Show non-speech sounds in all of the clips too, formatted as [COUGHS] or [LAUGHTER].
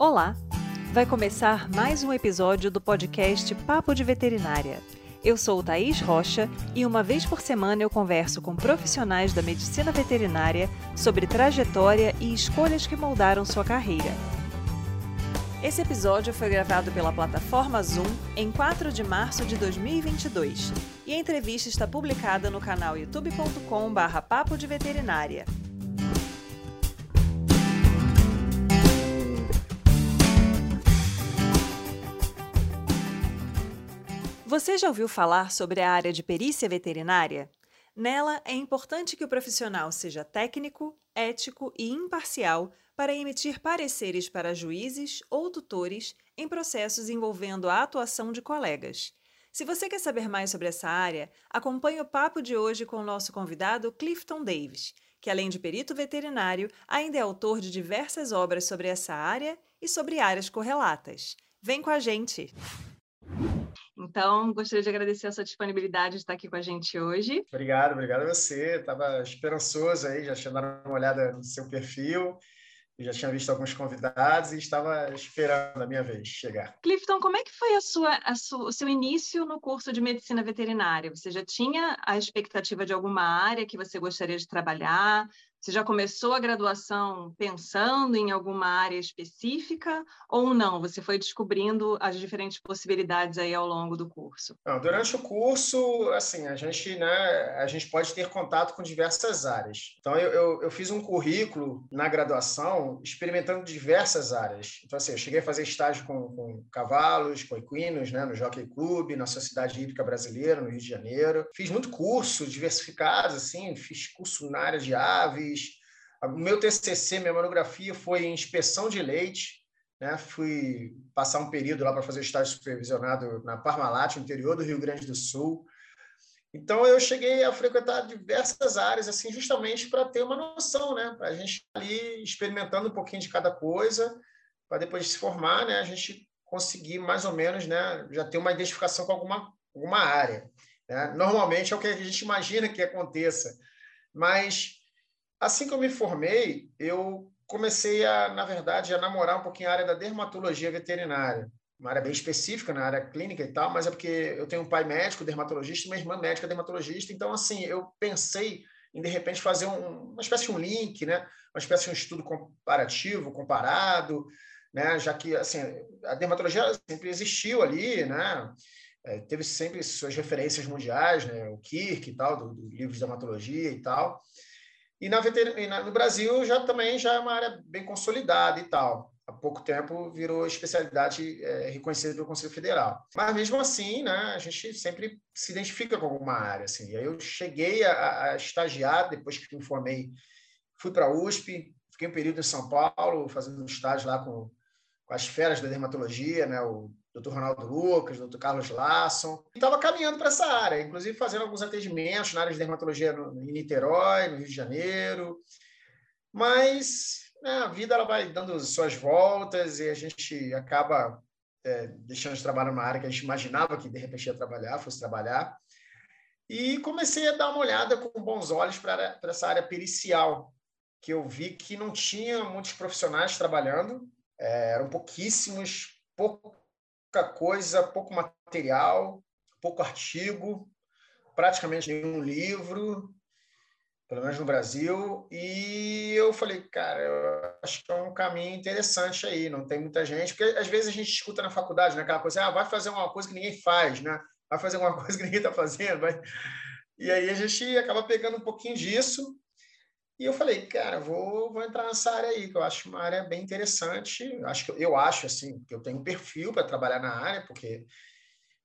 Olá! Vai começar mais um episódio do podcast Papo de Veterinária. Eu sou Thaís Rocha e uma vez por semana eu converso com profissionais da medicina veterinária sobre trajetória e escolhas que moldaram sua carreira. Esse episódio foi gravado pela plataforma Zoom em 4 de março de 2022 e a entrevista está publicada no canal youtube.com/papo de veterinária. Você já ouviu falar sobre a área de perícia veterinária? Nela, é importante que o profissional seja técnico, ético e imparcial para emitir pareceres para juízes ou tutores em processos envolvendo a atuação de colegas. Se você quer saber mais sobre essa área, acompanhe o papo de hoje com o nosso convidado Clifton Davis, que além de perito veterinário, ainda é autor de diversas obras sobre essa área e sobre áreas correlatas. Vem com a gente! Então, gostaria de agradecer a sua disponibilidade de estar aqui com a gente hoje. Obrigado, obrigado a você. Estava esperançoso aí, já tinha dado uma olhada no seu perfil, já tinha visto alguns convidados e estava esperando a minha vez chegar. Clifton, como é que foi a sua, a sua, o seu início no curso de medicina veterinária? Você já tinha a expectativa de alguma área que você gostaria de trabalhar? Você já começou a graduação pensando em alguma área específica ou não? Você foi descobrindo as diferentes possibilidades aí ao longo do curso? Não, durante o curso, assim, a gente, né, a gente pode ter contato com diversas áreas. Então, eu, eu, eu fiz um currículo na graduação experimentando diversas áreas. Então, assim, eu cheguei a fazer estágio com, com cavalos, com equinos, né, no Jockey Club, na Sociedade Hídrica Brasileira, no Rio de Janeiro. Fiz muito curso diversificado, assim, fiz curso na área de aves, o meu TCC, minha monografia foi em inspeção de leite, né? Fui passar um período lá para fazer estágio supervisionado na Parmalat, interior do Rio Grande do Sul. Então eu cheguei a frequentar diversas áreas assim justamente para ter uma noção, né? Para a gente ali experimentando um pouquinho de cada coisa, para depois de se formar, né? A gente conseguir mais ou menos, né? Já ter uma identificação com alguma alguma área. Né? Normalmente é o que a gente imagina que aconteça, mas Assim que eu me formei, eu comecei a, na verdade, a namorar um pouquinho a área da dermatologia veterinária, uma área bem específica na área clínica e tal, mas é porque eu tenho um pai médico, dermatologista, e minha irmã médica, dermatologista, então, assim, eu pensei em, de repente, fazer um, uma espécie de um link, né? uma espécie de um estudo comparativo, comparado, né? já que, assim, a dermatologia sempre existiu ali, né? É, teve sempre suas referências mundiais, né? o Kirk e tal, do, do livro de dermatologia e tal, e, na e no Brasil já também já é uma área bem consolidada e tal. Há pouco tempo virou especialidade é, reconhecida pelo Conselho Federal. Mas mesmo assim, né, a gente sempre se identifica com alguma área. Assim. Eu cheguei a, a estagiar, depois que me formei, fui para a USP, fiquei um período em São Paulo, fazendo um estágio lá com, com as feras da dermatologia, né, o Dr. Ronaldo Lucas, Dr. Carlos Lasson. Estava caminhando para essa área, inclusive fazendo alguns atendimentos na área de dermatologia no, em Niterói, no Rio de Janeiro. Mas né, a vida ela vai dando suas voltas e a gente acaba é, deixando de trabalhar numa área que a gente imaginava que de repente ia trabalhar, fosse trabalhar. E comecei a dar uma olhada com bons olhos para essa área pericial, que eu vi que não tinha muitos profissionais trabalhando, é, eram pouquíssimos, pouco coisa, pouco material, pouco artigo, praticamente nenhum livro, pelo menos no Brasil. E eu falei, cara, eu acho que é um caminho interessante aí, não tem muita gente, porque às vezes a gente escuta na faculdade, né, aquela coisa, ah, vai fazer uma coisa que ninguém faz, né? Vai fazer uma [LAUGHS] coisa que ninguém está fazendo, vai... E aí a gente acaba pegando um pouquinho disso e eu falei, cara, vou, vou entrar nessa área aí, que eu acho uma área bem interessante. Acho que eu acho assim que eu tenho um perfil para trabalhar na área, porque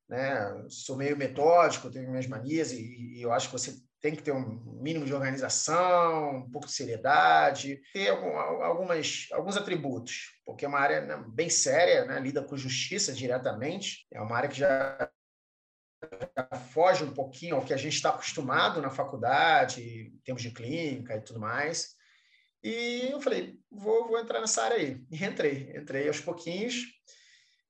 né, sou meio metódico, tenho minhas manias e, e, eu acho que você tem que ter um mínimo de organização, um pouco de seriedade, ter algum, algumas, alguns atributos, porque é uma área né, bem séria, né, lida com justiça diretamente, é uma área que já foge um pouquinho ao que a gente está acostumado na faculdade, em termos de clínica e tudo mais. E eu falei, vou, vou entrar nessa área aí. E entrei, entrei aos pouquinhos.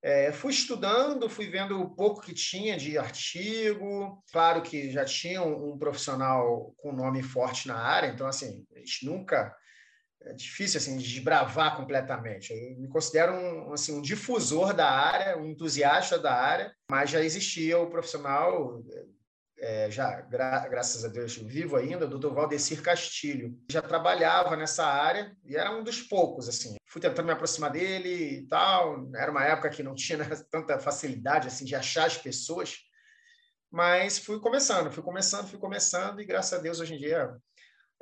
É, fui estudando, fui vendo o pouco que tinha de artigo. Claro que já tinha um, um profissional com nome forte na área, então, assim, a gente nunca é difícil assim desbravar completamente. Eu me considero um, assim, um difusor da área, um entusiasta da área, mas já existia o profissional é, já, gra graças a Deus, vivo ainda, o Valdecir Castilho. Já trabalhava nessa área e era um dos poucos, assim. Fui tentando me aproximar dele e tal. Era uma época que não tinha [LAUGHS] tanta facilidade, assim, de achar as pessoas. Mas fui começando, fui começando, fui começando e, graças a Deus, hoje em dia,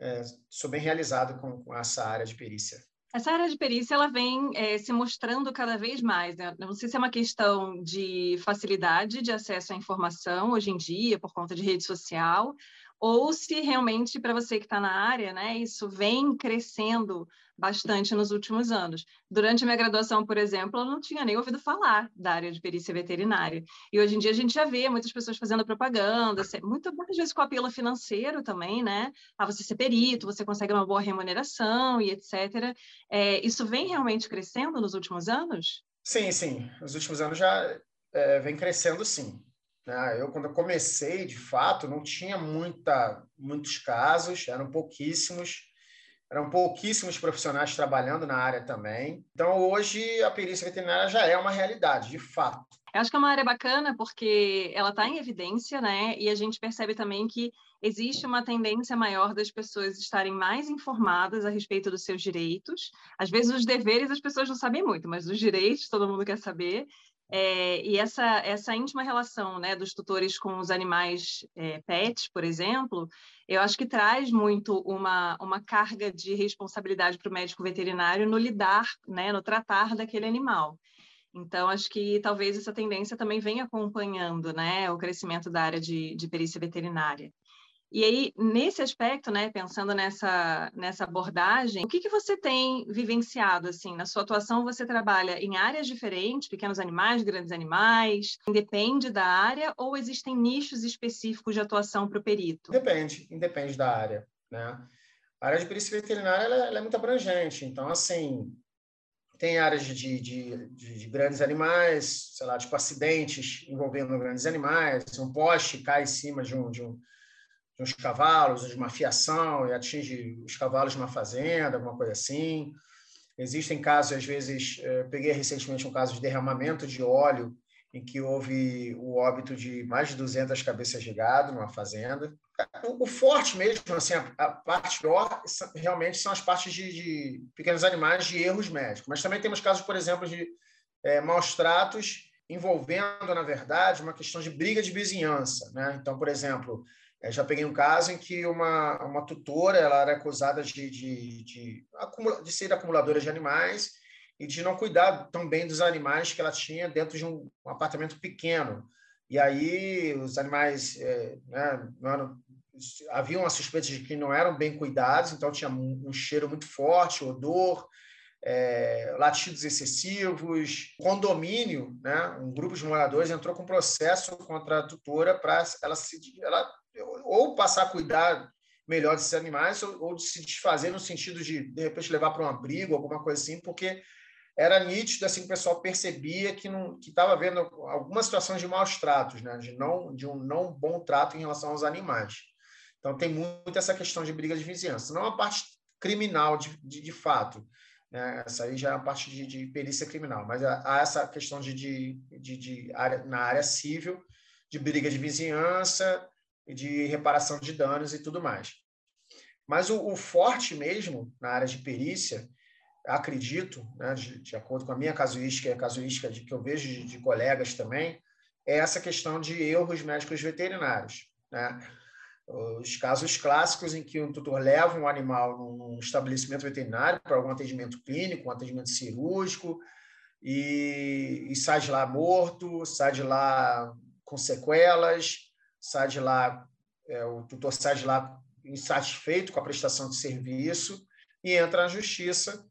é, sou bem realizado com, com essa área de perícia. Essa área de perícia ela vem é, se mostrando cada vez mais. Né? Não sei se é uma questão de facilidade de acesso à informação hoje em dia, por conta de rede social, ou se realmente, para você que está na área, né, isso vem crescendo bastante nos últimos anos. Durante a minha graduação, por exemplo, eu não tinha nem ouvido falar da área de perícia veterinária. E hoje em dia a gente já vê muitas pessoas fazendo propaganda, muitas, muitas vezes com apelo financeiro também, né? Ah, você ser perito, você consegue uma boa remuneração e etc. É, isso vem realmente crescendo nos últimos anos? Sim, sim. Nos últimos anos já é, vem crescendo, sim. Né? Eu, quando eu comecei, de fato, não tinha muita, muitos casos, eram pouquíssimos, eram pouquíssimos profissionais trabalhando na área também. Então, hoje, a perícia veterinária já é uma realidade, de fato. Eu acho que é uma área bacana porque ela está em evidência, né? E a gente percebe também que existe uma tendência maior das pessoas estarem mais informadas a respeito dos seus direitos. Às vezes, os deveres as pessoas não sabem muito, mas os direitos todo mundo quer saber. É, e essa, essa íntima relação né, dos tutores com os animais é, pets, por exemplo, eu acho que traz muito uma, uma carga de responsabilidade para o médico veterinário no lidar, né, no tratar daquele animal. Então, acho que talvez essa tendência também venha acompanhando né, o crescimento da área de, de perícia veterinária. E aí, nesse aspecto, né, pensando nessa, nessa abordagem, o que, que você tem vivenciado, assim, na sua atuação você trabalha em áreas diferentes, pequenos animais, grandes animais, depende da área ou existem nichos específicos de atuação para o perito? Depende, independe da área, né? A área de perícia veterinária, ela, ela é muito abrangente, então, assim, tem áreas de, de, de, de, grandes animais, sei lá, tipo acidentes envolvendo grandes animais, um poste cai em cima de um, de um de uns cavalos, de uma fiação, e atinge os cavalos de uma fazenda, alguma coisa assim. Existem casos, às vezes, eh, peguei recentemente um caso de derramamento de óleo, em que houve o óbito de mais de 200 cabeças de gado numa fazenda. O, forte mesmo, assim, a, a, parte pior, realmente são as partes de, de, pequenos animais de erros médicos. Mas também temos casos, por exemplo, de é, maus tratos envolvendo, na verdade, uma questão de briga de vizinhança. Né? Então, por exemplo, eu já peguei um caso em que uma, uma tutora ela era acusada de, de, de, de ser acumuladora de animais e de não cuidar tão bem dos animais que ela tinha dentro de um, um apartamento pequeno. E aí os animais é, né, eram, havia uma suspeita de que não eram bem cuidados, então tinha um, um cheiro muito forte, odor, é, latidos excessivos. Condomínio, né, um grupo de moradores entrou com processo contra a tutora para ela se ela ou passar a cuidar melhor desses animais ou, ou de se desfazer no sentido de de repente levar para um abrigo, alguma coisa assim, porque era nítido assim que o pessoal percebia que não que estava vendo algumas situações de maus tratos, né, de não de um não bom trato em relação aos animais. Então tem muito essa questão de briga de vizinhança, não a parte criminal de, de, de fato, né? Essa aí já é a parte de, de perícia criminal, mas há essa questão de, de, de, de área, na área civil, de briga de vizinhança, de reparação de danos e tudo mais. Mas o, o forte mesmo na área de perícia, acredito, né, de, de, acordo com a minha casuística e a casuística de, que eu vejo de, de, colegas também, é essa questão de erros médicos veterinários. Né? Os casos clássicos em que um tutor leva um animal num estabelecimento veterinário para algum atendimento clínico, um atendimento cirúrgico, e, e sai de lá morto, sai de lá com sequelas, sai de lá, é, o tutor sai de lá insatisfeito com a prestação de serviço e entra na justiça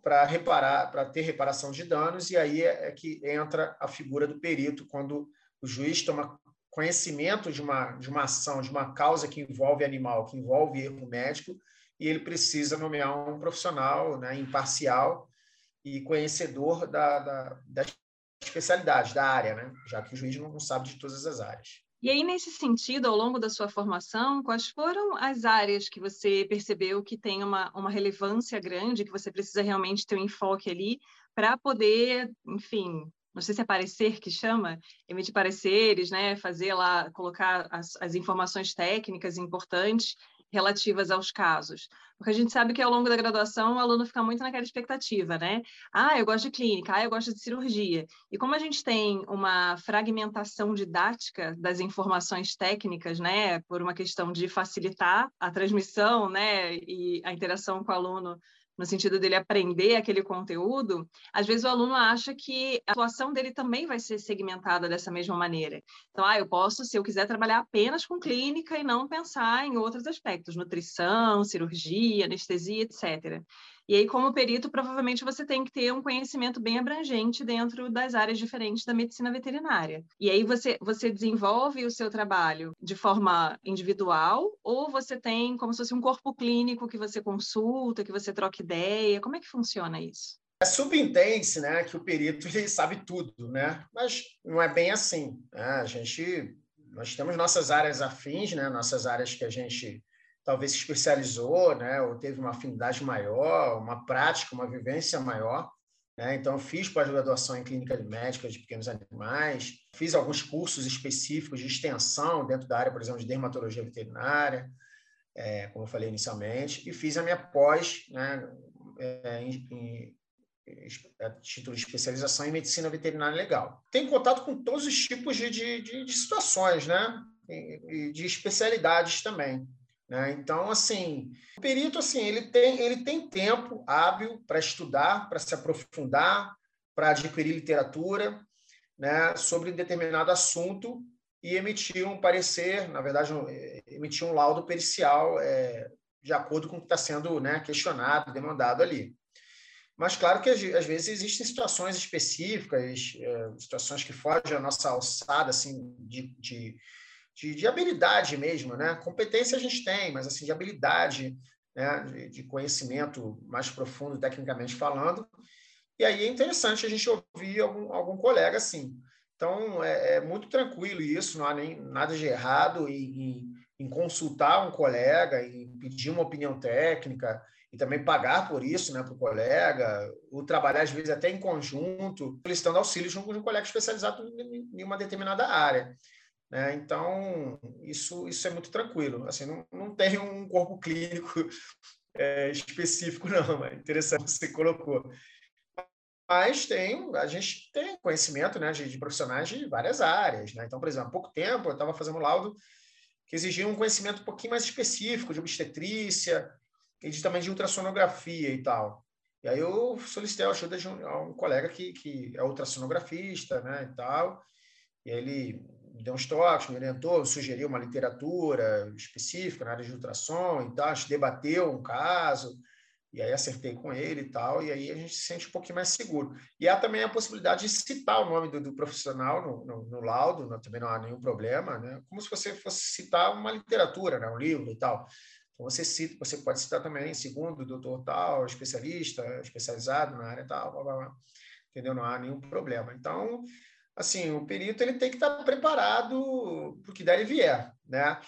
para reparar, para ter reparação de danos, e aí é, é que entra a figura do perito, quando o juiz toma conhecimento de uma, de uma ação, de uma causa que envolve animal, que envolve erro médico, e ele precisa nomear um profissional né, imparcial e conhecedor da, da, da especialidade, da área, né? já que o juiz não sabe de todas as áreas. E aí, nesse sentido, ao longo da sua formação, quais foram as áreas que você percebeu que tem uma, uma relevância grande, que você precisa realmente ter um enfoque ali para poder, enfim, não sei se é parecer que chama, emitir pareceres, né, fazer lá, colocar as, as informações técnicas importantes relativas aos casos. Porque a gente sabe que ao longo da graduação o aluno fica muito naquela expectativa, né? Ah, eu gosto de clínica, ah, eu gosto de cirurgia. E como a gente tem uma fragmentação didática das informações técnicas, né, por uma questão de facilitar a transmissão, né, e a interação com o aluno no sentido dele aprender aquele conteúdo, às vezes o aluno acha que a atuação dele também vai ser segmentada dessa mesma maneira. Então, ah, eu posso, se eu quiser, trabalhar apenas com clínica e não pensar em outros aspectos, nutrição, cirurgia, anestesia, etc. E aí, como perito, provavelmente você tem que ter um conhecimento bem abrangente dentro das áreas diferentes da medicina veterinária. E aí você, você desenvolve o seu trabalho de forma individual ou você tem como se fosse um corpo clínico que você consulta, que você troca ideia? Como é que funciona isso? É subentende né, que o perito ele sabe tudo, né? Mas não é bem assim. Né? A gente, nós temos nossas áreas afins, né? Nossas áreas que a gente talvez se especializou, né, ou teve uma afinidade maior, uma prática, uma vivência maior. Né? Então, fiz pós-graduação em clínica de médica de pequenos animais, fiz alguns cursos específicos de extensão dentro da área, por exemplo, de dermatologia veterinária, é, como eu falei inicialmente, e fiz a minha pós né, é, em, em, em título de especialização em medicina veterinária legal. Tenho contato com todos os tipos de, de, de, de situações, né? E de especialidades também. Né? Então, assim, o perito assim, ele tem, ele tem tempo hábil para estudar, para se aprofundar, para adquirir literatura né, sobre determinado assunto e emitir um parecer, na verdade, um, emitir um laudo pericial é, de acordo com o que está sendo né, questionado, demandado ali. Mas, claro que às vezes existem situações específicas, é, situações que fogem à nossa alçada assim, de, de de, de, habilidade mesmo, né? Competência a gente tem, mas assim de habilidade, né? De, de, conhecimento mais profundo, tecnicamente falando. E aí é interessante a gente ouvir algum, algum colega assim. Então é, é, muito tranquilo isso, não há nem nada de errado em, em, em consultar um colega, em pedir uma opinião técnica e também pagar por isso, né, para o colega, ou trabalhar às vezes até em conjunto, solicitando auxílio de um colega especializado em uma determinada área. Né? Então, isso, isso é muito tranquilo. Assim, não, não tem um corpo clínico é, [LAUGHS] específico, não. É interessante que você colocou. Mas tem, a gente tem conhecimento né, de, de profissionais de várias áreas. Né? Então, por exemplo, há pouco tempo eu estava fazendo um laudo que exigia um conhecimento um pouquinho mais específico de obstetrícia e de, também de ultrassonografia e tal. E aí eu solicitei a ajuda de um, um colega que, que é ultrassonografista né, e tal, e ele deu uns toques, me orientou, sugeriu uma literatura específica na área de ultrassom e tal, a gente debateu um caso, e aí acertei com ele e tal, e aí a gente se sente um pouquinho mais seguro. E há também a possibilidade de citar o nome do, do profissional no, no, no laudo, não, também não há nenhum problema, né? como se você fosse citar uma literatura, né? um livro e tal. Então, você cita, você pode citar também, segundo o doutor tal, especialista, especializado na área tal, blá, blá, blá. entendeu? Não há nenhum problema. Então, assim, o perito ele tem que estar preparado para o que der e vier, né?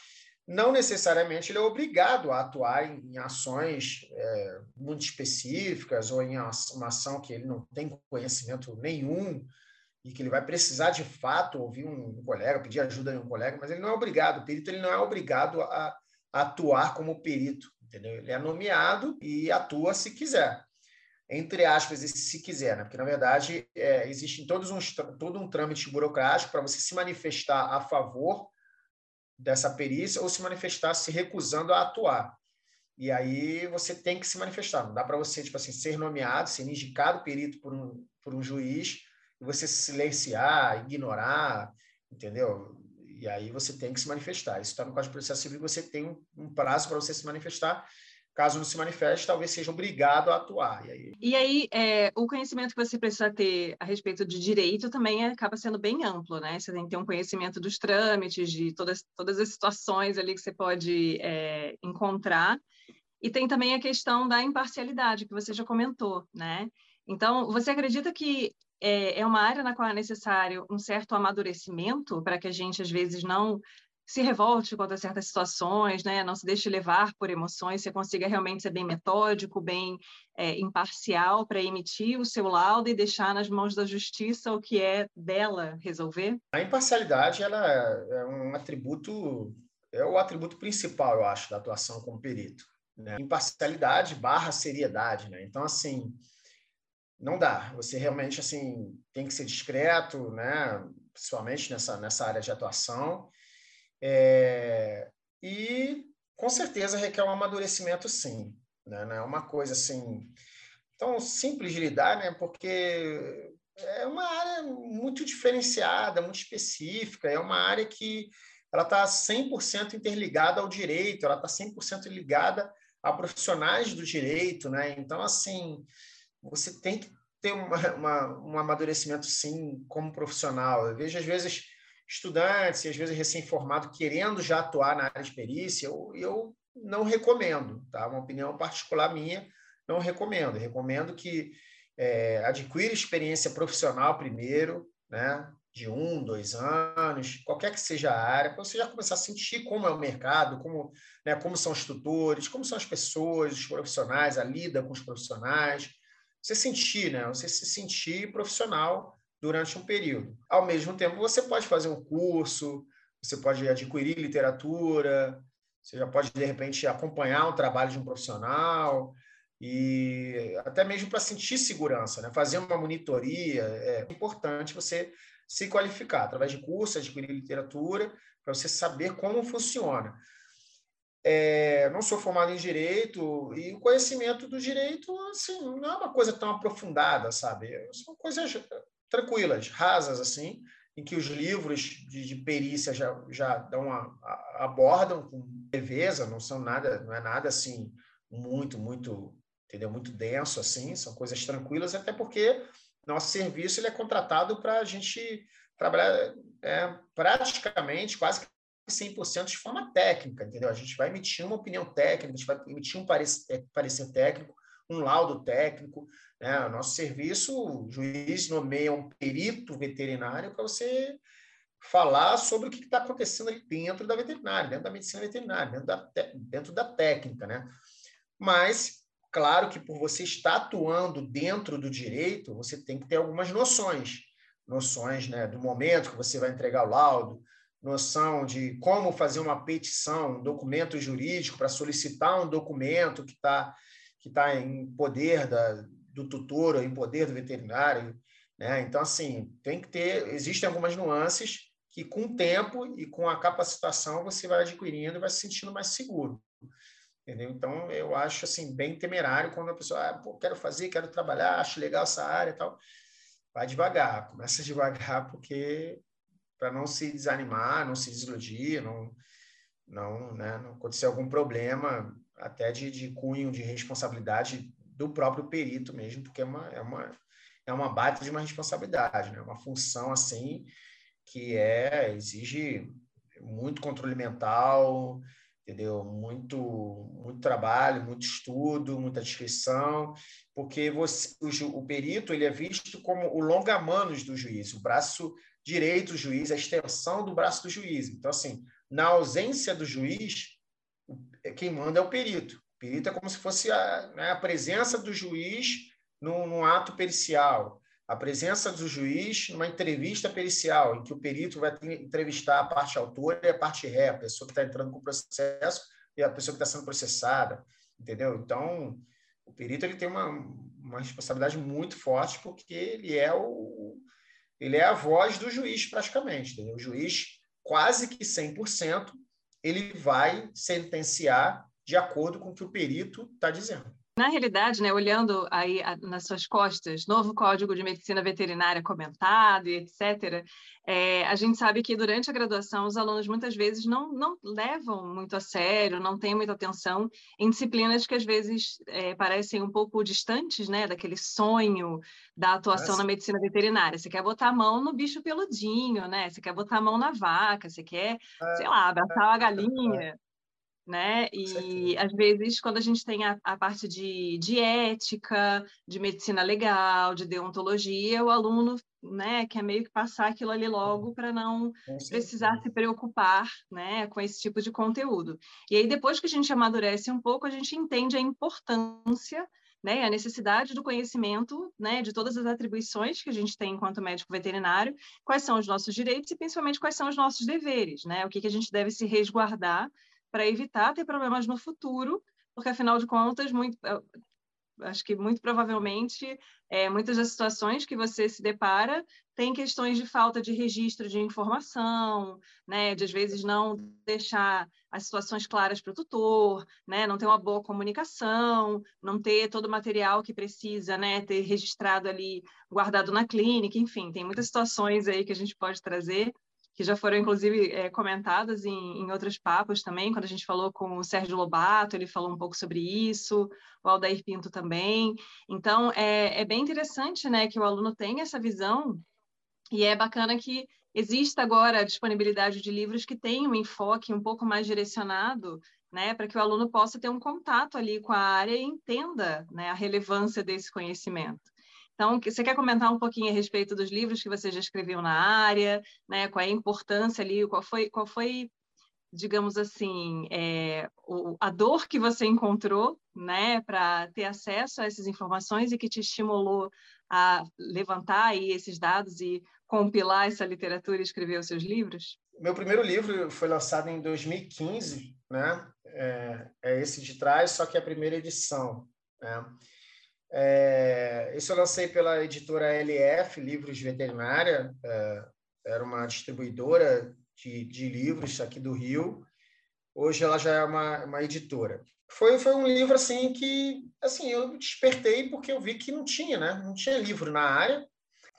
Não necessariamente ele é obrigado a atuar em, em ações é, muito específicas ou em uma ação que ele não tem conhecimento nenhum e que ele vai precisar de fato ouvir um colega, pedir ajuda de um colega, mas ele não é obrigado. O perito ele não é obrigado a, a atuar como perito, entendeu? Ele é nomeado e atua se quiser entre aspas, esse se quiser, né? porque, na verdade, é, existe todos uns, todo um trâmite burocrático para você se manifestar a favor dessa perícia ou se manifestar se recusando a atuar. E aí você tem que se manifestar. Não dá para você, tipo assim, ser nomeado, ser indicado perito por um, por um juiz e você silenciar, ignorar, entendeu? E aí você tem que se manifestar. Isso está no Código de Processo Civil, você tem um, um prazo para você se manifestar caso não se manifeste, talvez seja obrigado a atuar. E aí, e aí é, o conhecimento que você precisa ter a respeito de direito também acaba sendo bem amplo, né? Você tem que ter um conhecimento dos trâmites, de todas, todas as situações ali que você pode é, encontrar. E tem também a questão da imparcialidade, que você já comentou, né? Então, você acredita que é, é uma área na qual é necessário um certo amadurecimento para que a gente, às vezes, não se revolte contra certas situações, né? não se deixe levar por emoções, você consiga realmente ser bem metódico, bem é, imparcial para emitir o seu laudo e deixar nas mãos da justiça o que é dela resolver? A imparcialidade ela é um atributo, é o atributo principal, eu acho, da atuação como perito. Né? Imparcialidade barra seriedade. Né? Então, assim, não dá. Você realmente assim tem que ser discreto, né? principalmente nessa, nessa área de atuação é, e com certeza requer um amadurecimento, sim. Né? Não é uma coisa assim tão simples de lidar, né? porque é uma área muito diferenciada, muito específica, é uma área que ela está 100% interligada ao direito, ela está 100% ligada a profissionais do direito, né? Então, assim, você tem que ter uma, uma, um amadurecimento, sim, como profissional. Eu vejo, às vezes, estudantes e às vezes recém-formado querendo já atuar na área de perícia, eu, eu não recomendo, tá? Uma opinião particular minha, não recomendo. Recomendo que é, adquira experiência profissional primeiro, né? De um, dois anos, qualquer que seja a área, para você já começar a sentir como é o mercado, como, né, como são os tutores, como são as pessoas, os profissionais, a lida com os profissionais. Você sentir, né? Você se sentir profissional durante um período. Ao mesmo tempo, você pode fazer um curso, você pode adquirir literatura, você já pode, de repente, acompanhar um trabalho de um profissional e até mesmo para sentir segurança, né? fazer uma monitoria. É importante você se qualificar através de cursos, adquirir literatura, para você saber como funciona. É, não sou formado em direito e o conhecimento do direito assim, não é uma coisa tão aprofundada, sabe? São coisas tranquilas, rasas, assim, em que os livros de, de perícia já, já dão a, abordam com leveza, não são nada, não é nada assim muito, muito, entendeu? Muito denso assim, são coisas tranquilas, até porque nosso serviço ele é contratado para a gente trabalhar é, praticamente quase 100% de forma técnica, entendeu? A gente vai emitir uma opinião técnica, a gente vai emitir um parecer, é, parecer técnico, um laudo técnico, né? O nosso serviço, o juiz nomeia um perito veterinário para você falar sobre o que está acontecendo ali dentro da veterinária, dentro da medicina veterinária, dentro da, dentro da técnica, né? Mas, claro que por você estar atuando dentro do direito, você tem que ter algumas noções. Noções né, do momento que você vai entregar o laudo, noção de como fazer uma petição, um documento jurídico para solicitar um documento que está que tá em poder da, do tutor ou em poder do veterinário. Né? Então, assim, tem que ter, existem algumas nuances que com o tempo e com a capacitação você vai adquirindo e vai se sentindo mais seguro. Entendeu? Então, eu acho assim bem temerário quando a pessoa, ah, pô, quero fazer, quero trabalhar, acho legal essa área e tal. Vai devagar, [LAUGHS] começa devagar, porque para não se desanimar, não se desiludir, não, não, né, não acontecer algum problema, até de, de cunho de responsabilidade do próprio perito mesmo, porque é uma, é uma, é uma baita de uma responsabilidade, né? uma função assim que é exige muito controle mental, entendeu? Muito, muito trabalho, muito estudo, muita descrição, porque você, o, o perito ele é visto como o longa-manos do juiz, o braço direito do juiz, a extensão do braço do juiz. Então, assim, na ausência do juiz, quem manda é o perito. Perito é como se fosse a, né, a presença do juiz num, num, ato pericial, a presença do juiz numa entrevista pericial, em que o perito vai entrevistar a parte autora e a parte ré, a pessoa que está entrando com o processo e a pessoa que está sendo processada, entendeu? Então, o perito ele tem uma, uma responsabilidade muito forte porque ele é o ele é a voz do juiz praticamente, entendeu? O juiz quase que 100% ele vai sentenciar de acordo com o que o perito está dizendo. Na realidade, né, olhando aí nas suas costas, novo Código de Medicina Veterinária comentado e etc., é, a gente sabe que durante a graduação os alunos muitas vezes não, não levam muito a sério, não têm muita atenção em disciplinas que às vezes é, parecem um pouco distantes né, daquele sonho da atuação Nossa. na medicina veterinária. Você quer botar a mão no bicho peludinho, né? Você quer botar a mão na vaca, você quer, sei lá, abraçar a galinha né? E às vezes, quando a gente tem a, a, parte de, de ética, de medicina legal, de deontologia, o aluno né, quer meio que passar aquilo ali logo para não precisar se preocupar né, com esse tipo de conteúdo. E aí, depois que a gente amadurece um pouco, a gente entende a importância né, a necessidade do conhecimento né, de todas as atribuições que a gente tem enquanto médico veterinário, quais são os nossos direitos e principalmente quais são os nossos deveres, né, o que, que a gente deve se resguardar para evitar ter problemas no futuro, porque afinal de contas, muito, acho que muito provavelmente é, muitas das situações que você se depara tem questões de falta de registro de informação, né, de às vezes não deixar as situações claras para o tutor, né, não ter uma boa comunicação, não ter todo o material que precisa, né, ter registrado ali, guardado na clínica, enfim, tem muitas situações aí que a gente pode trazer que já foram, inclusive, é, comentadas em, em outros papos também, quando a gente falou com o Sérgio Lobato, ele falou um pouco sobre isso, o Aldair Pinto também. Então, é, é bem interessante né, que o aluno tenha essa visão, e é bacana que exista agora a disponibilidade de livros que tenham um enfoque um pouco mais direcionado né, para que o aluno possa ter um contato ali com a área e entenda né, a relevância desse conhecimento. Então, você quer comentar um pouquinho a respeito dos livros que você já escreveu na área, né? Qual é a importância ali? Qual foi, qual foi digamos assim, é, o, a dor que você encontrou, né, para ter acesso a essas informações e que te estimulou a levantar aí esses dados e compilar essa literatura e escrever os seus livros? Meu primeiro livro foi lançado em 2015, né? É, é esse de trás, só que é a primeira edição. Né? É, esse eu lancei pela editora LF, Livros Veterinária, é, era uma distribuidora de, de, livros aqui do Rio. Hoje ela já é uma, uma editora. Foi, foi um livro assim que assim eu despertei porque eu vi que não tinha, né? Não tinha livro na área.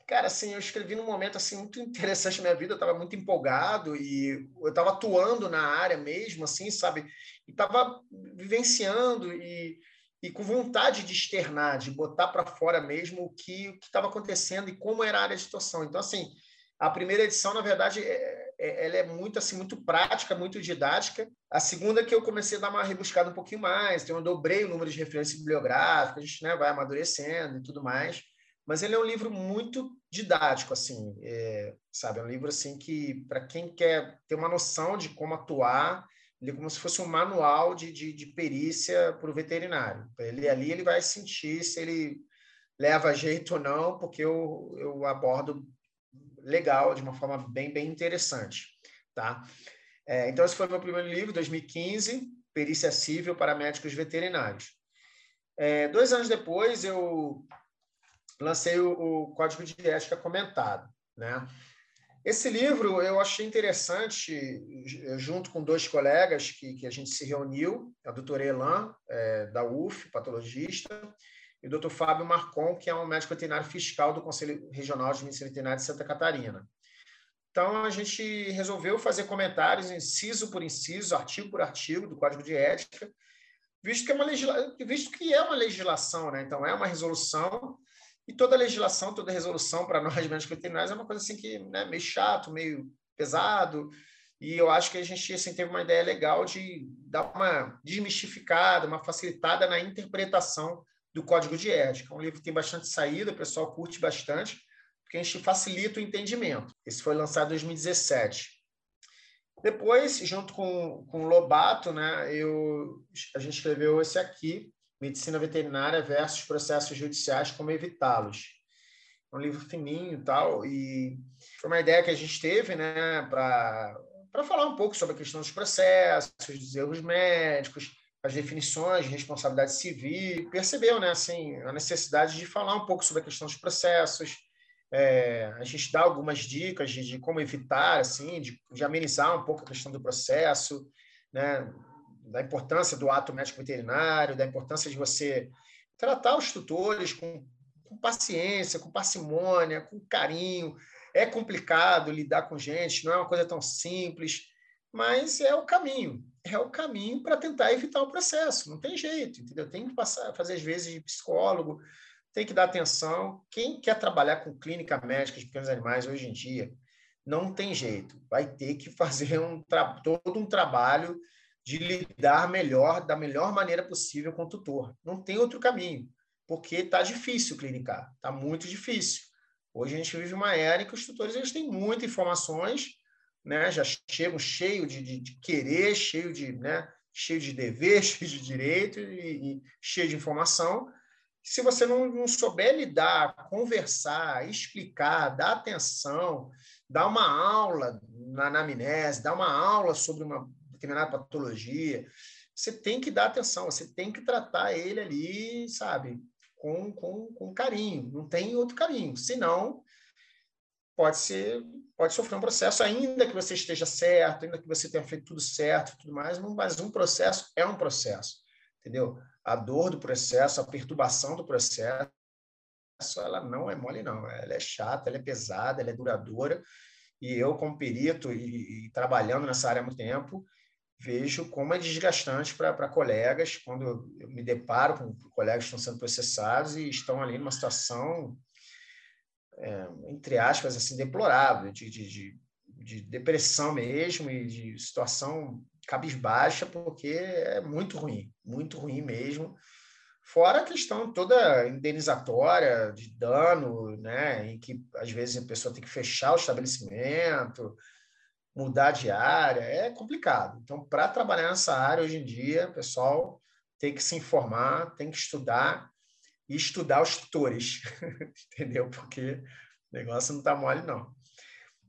Cara, assim, eu escrevi num momento assim muito [LAUGHS] interessante na minha vida, eu estava muito empolgado e eu estava atuando na área mesmo, assim, sabe? E estava vivenciando e e com vontade de externar, de botar para fora mesmo o que estava acontecendo e como era a área de situação. Então, assim, a primeira edição, na verdade, é, é, ela é muito assim muito prática, muito didática. A segunda que eu comecei a dar uma rebuscada um pouquinho mais, então eu dobrei o número de referências bibliográficas, a gente né, vai amadurecendo e tudo mais. Mas ele é um livro muito didático, assim, é, sabe? É um livro assim que para quem quer ter uma noção de como atuar ele é como se fosse um manual de, de, de perícia para o veterinário. Ele ali ele vai sentir se ele leva jeito ou não, porque eu, eu abordo legal, de uma forma bem, bem interessante. Tá? É, então, esse foi o meu primeiro livro, 2015, Perícia Civil para Médicos Veterinários. É, dois anos depois, eu lancei o, o Código de Ética Comentado. Né? Esse livro eu achei interessante, junto com dois colegas que, que a gente se reuniu, a doutora Elan, é, da UF, patologista, e o doutor Fábio Marcon, que é um médico veterinário fiscal do Conselho Regional de Medicina Veterinária de Santa Catarina. Então, a gente resolveu fazer comentários, inciso por inciso, artigo por artigo, do Código de Ética, visto que é uma, legisla... visto que é uma legislação, né? então é uma resolução e toda legislação, toda resolução para nós médicos veterinários é uma coisa assim que né, meio chato, meio pesado. E eu acho que a gente assim, teve uma ideia legal de dar uma desmistificada, uma facilitada na interpretação do Código de Ética. É um livro que tem bastante saída, o pessoal curte bastante, porque a gente facilita o entendimento. Esse foi lançado em 2017. Depois, junto com, com o Lobato, né, eu, a gente escreveu esse aqui, Medicina Veterinária versus Processos Judiciais, como evitá-los. É um livro fininho e tal, e foi uma ideia que a gente teve né, para falar um pouco sobre a questão dos processos, dos erros médicos, as definições de responsabilidade civil, percebeu né, assim, a necessidade de falar um pouco sobre a questão dos processos, é, a gente dá algumas dicas de, de como evitar, assim, de, de, amenizar um pouco a questão do processo, né, da importância do ato médico veterinário, da importância de você tratar os tutores com, com paciência, com parcimônia, com carinho. É complicado lidar com gente, não é uma coisa tão simples, mas é o caminho. É o caminho para tentar evitar o processo. Não tem jeito, entendeu? Tem que passar, fazer às vezes de psicólogo, tem que dar atenção. Quem quer trabalhar com clínica médica de pequenos animais hoje em dia, não tem jeito. Vai ter que fazer um todo um trabalho de lidar melhor, da melhor maneira possível com o tutor. Não tem outro caminho, porque está difícil clinicar, está muito difícil. Hoje a gente vive uma era em que os tutores eles têm muitas informações, né? já chegam cheio de, de, de querer, cheio de, né? cheio de dever, [LAUGHS] cheio de direito e, e cheio de informação. Se você não, não souber lidar, conversar, explicar, dar atenção, dar uma aula na anamnese, dar uma aula sobre uma determinada patologia, você tem que dar atenção, você tem que tratar ele ali, sabe, com, com, com carinho, não tem outro caminho. Senão, pode ser pode sofrer um processo, ainda que você esteja certo, ainda que você tenha feito tudo certo, tudo mais, mas um processo é um processo, entendeu? A dor do processo, a perturbação do processo, ela não é mole não, ela é chata, ela é pesada, ela é duradoura, e eu como perito e, e trabalhando nessa área há muito tempo, vejo como é desgastante para colegas quando eu me deparo com colegas que estão sendo processados e estão ali numa situação, é, entre aspas, assim, deplorável, de, de, de, de, depressão mesmo e de situação cabisbaixa, porque é muito ruim, muito ruim mesmo. Fora a questão toda indenizatória de dano, né, em que às vezes a pessoa tem que fechar o estabelecimento, mudar de área, é complicado. Então, para trabalhar nessa área hoje em dia, pessoal tem que se informar, tem que estudar e estudar os tutores, [LAUGHS] entendeu? Porque o negócio não está mole, não.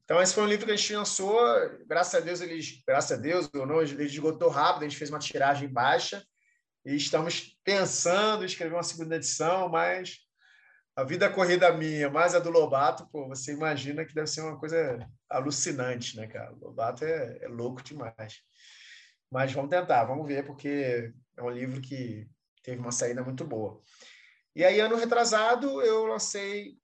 Então, esse foi um livro que a gente lançou. Graças a Deus, ele, graças a Deus, ou não, ele esgotou rápido, a gente fez uma tiragem baixa e estamos pensando em escrever uma segunda edição, mas a vida corrida minha, mais a do Lobato, pô, você imagina que deve ser uma coisa alucinante, né, cara? O Lobato é, é louco demais. Mas vamos tentar, vamos ver, porque é um livro que teve uma saída muito boa. E aí, ano retrasado, eu lancei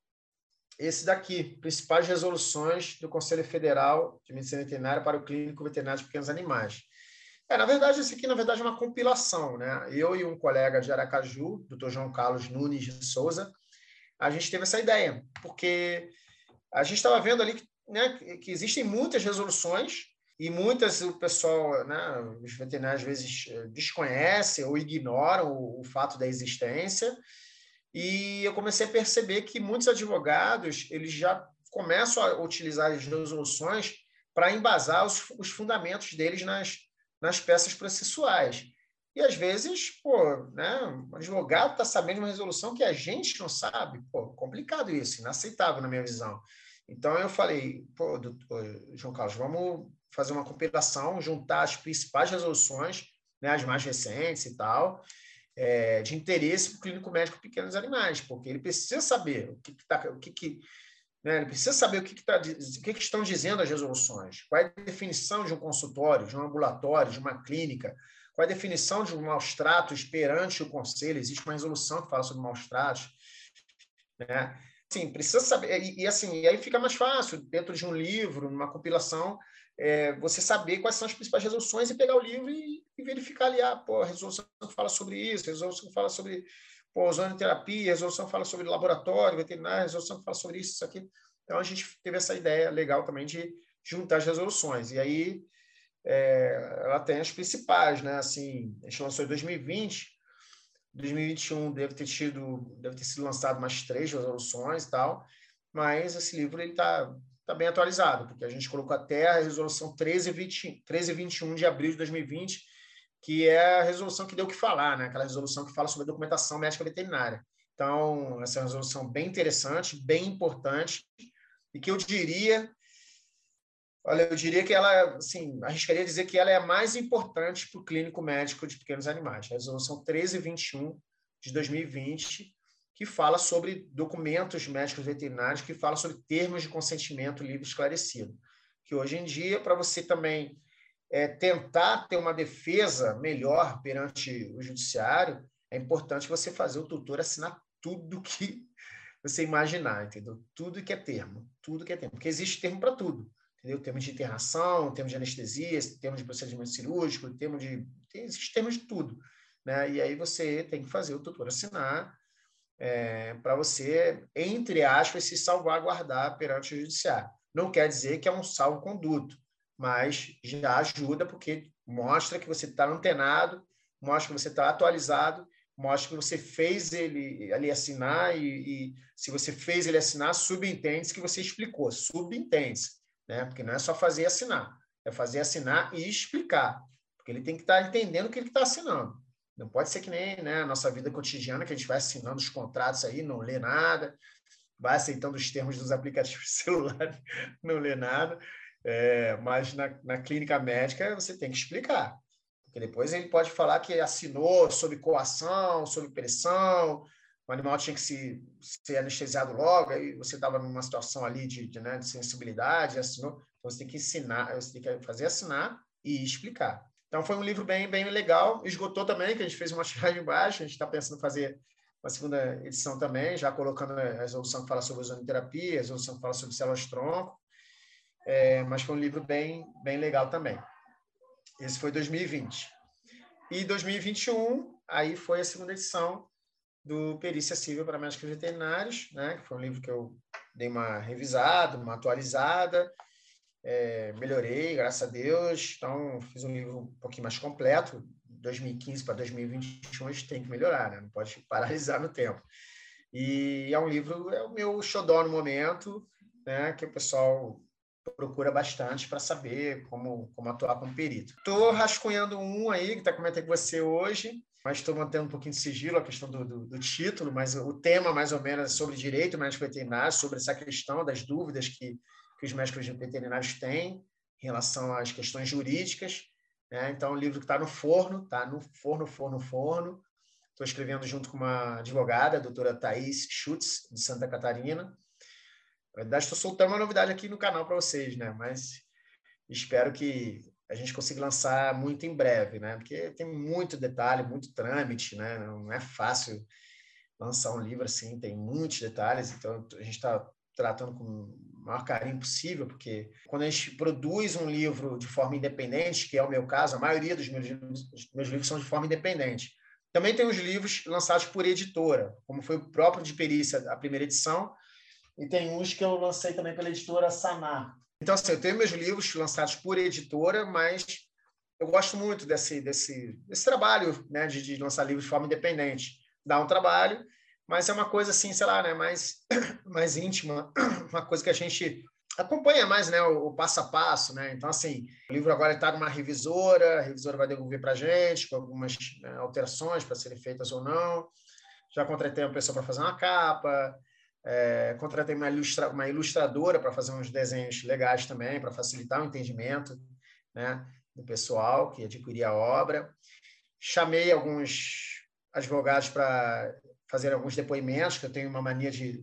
esse daqui, principais resoluções do Conselho Federal de Medicina Veterinária para o Clínico Veterinário de Pequenos Animais. É, na verdade, esse aqui, na verdade, é uma compilação, né? Eu e um colega de Aracaju, Dr. João Carlos Nunes de Souza, a gente teve essa ideia, porque a gente estava vendo ali que, né, que existem muitas resoluções e muitas o pessoal, né, os veterinários às vezes eh, desconhecem ou ignoram o, o fato da existência. E eu comecei a perceber que muitos advogados eles já começam a utilizar as resoluções para embasar os, os fundamentos deles nas, nas peças processuais. E às vezes, pô, né, um advogado está sabendo uma resolução que a gente não sabe. Pô, complicado isso, inaceitável na minha visão. Então eu falei, pô, doutor, João Carlos, vamos fazer uma compilação, juntar as principais resoluções, né, as mais recentes e tal, é, de interesse para o clínico médico pequenos animais, porque ele precisa saber o que, que tá, o que, que né, ele precisa saber o que, que, tá, o que, que estão dizendo as resoluções, qual é a definição de um consultório, de um ambulatório, de uma clínica, qual é a definição de maus tratos perante o conselho? Existe uma resolução que fala sobre maus tratos, né? Sim, precisa saber e, e assim, e aí fica mais fácil dentro de um livro, numa compilação, é, você saber quais são as principais resoluções e pegar o livro e, e verificar ali, ah, pô, a resolução fala sobre isso, a resolução fala sobre pô, terapia, a resolução fala sobre laboratório veterinário, a resolução fala sobre isso, isso aqui. Então a gente teve essa ideia legal também de juntar as resoluções. E aí é, ela tem as principais, né? Assim, a gente lançou em 2020, 2021 deve ter tido, deve ter sido lançado mais três resoluções e tal, mas esse livro ele está tá bem atualizado, porque a gente colocou até a resolução 1320, 1321 de abril de 2020, que é a resolução que deu o que falar, né? Aquela resolução que fala sobre a documentação médica veterinária. Então, essa é uma resolução bem interessante, bem importante, e que eu diria Olha, eu diria que ela, assim, arriscaria dizer que ela é a mais importante para o clínico médico de pequenos animais. A resolução 1321 de 2020, que fala sobre documentos médicos veterinários, que fala sobre termos de consentimento livre esclarecido. Que hoje em dia, para você também é, tentar ter uma defesa melhor perante o judiciário, é importante você fazer o tutor assinar tudo que você imaginar, entendeu? Tudo que é termo, tudo que é termo, porque existe termo para tudo entendeu? Termos de internação, termos de anestesia, termos de procedimento cirúrgico, termos de. Tem, esses termos de tudo. Né? E aí você tem que fazer o tutor assinar é, para você, entre aspas, se salvaguardar perante o judiciário. Não quer dizer que é um salvo-conduto, mas já ajuda porque Mostra que você está antenado, mostra que você está atualizado, mostra que você fez ele ali assinar e, e se você fez ele assinar, subentende que você explicou, subentende, né? Porque não é só fazer assinar, é fazer assinar e explicar, porque ele tem que estar tá entendendo o que ele está assinando. Não pode ser que nem né, a nossa vida cotidiana, que a gente vai assinando os contratos aí, não lê nada, vai aceitando os termos dos aplicativos [LAUGHS] celulares, não lê nada. É, mas na, na clínica médica você tem que explicar. Porque depois ele pode falar que assinou sob coação, sob pressão, o animal tinha que se, ser anestesiado logo, aí você estava numa situação ali de, de, né, de sensibilidade, assinou. Então você tem que ensinar, você tem que fazer assinar e explicar. Então foi um livro bem, bem legal. Esgotou também, que a gente fez uma [LAUGHS] tiragem baixa. A gente está pensando em fazer uma segunda edição também, já colocando a resolução que fala sobre ozonoterapia, a resolução que fala sobre células-tronco. É, mas foi um livro bem, bem legal também. Esse foi 2020. E 2021, aí foi a segunda edição do Perícia Civil para Médicos Veterinários, né? que foi um livro que eu dei uma revisada, uma atualizada, é, melhorei, graças a Deus. Então, fiz um livro um pouquinho mais completo. 2015 para 2021 a gente tem que melhorar, né? não pode [LAUGHS] paralisar no tempo. E é um livro, é o meu xodó no momento, né? que o pessoal procura bastante para saber como, como atuar como perito. Estou rascunhando um aí, que está comentando com você hoje, mas estou mantendo um pouquinho de sigilo a questão do, do, do, título, mas o tema mais ou menos é sobre direito médico veterinário, sobre essa questão das dúvidas que que os médicos veterinários têm em relação às questões jurídicas. Né? Então, o livro que está no forno, está no forno, forno, forno. Estou escrevendo junto com uma advogada, a doutora Thais Schutz, de Santa Catarina. Na verdade, estou soltando uma novidade aqui no canal para vocês, né? mas espero que a gente consiga lançar muito em breve, né? porque tem muito detalhe, muito trâmite, né? não é fácil lançar um livro assim, tem muitos detalhes, então a gente está tratando com maior carinho possível, porque quando a gente produz um livro de forma independente, que é o meu caso, a maioria dos meus livros, meus livros são de forma independente. Também tem os livros lançados por editora, como foi o próprio de Perícia, a primeira edição, e tem uns que eu lancei também pela editora Sanar. Então, assim, eu tenho meus livros lançados por editora, mas eu gosto muito desse, desse, desse trabalho né, de, de lançar livros de forma independente. Dá um trabalho, mas é uma coisa assim, sei lá, né, mais, [COUGHS] mais íntima, [COUGHS] uma coisa que a gente acompanha mais, né, o, o passo a passo, né? Então, assim, o livro agora está numa revisora, a revisora vai devolver para a gente com algumas né, alterações para serem feitas ou não. Já contratei uma pessoa para fazer uma capa, é, contratei uma, ilustra, uma ilustradora para fazer uns desenhos legais também, para facilitar o entendimento, né, do pessoal que adquiria a obra. Chamei alguns advogados para fazer alguns depoimentos, que eu tenho uma mania de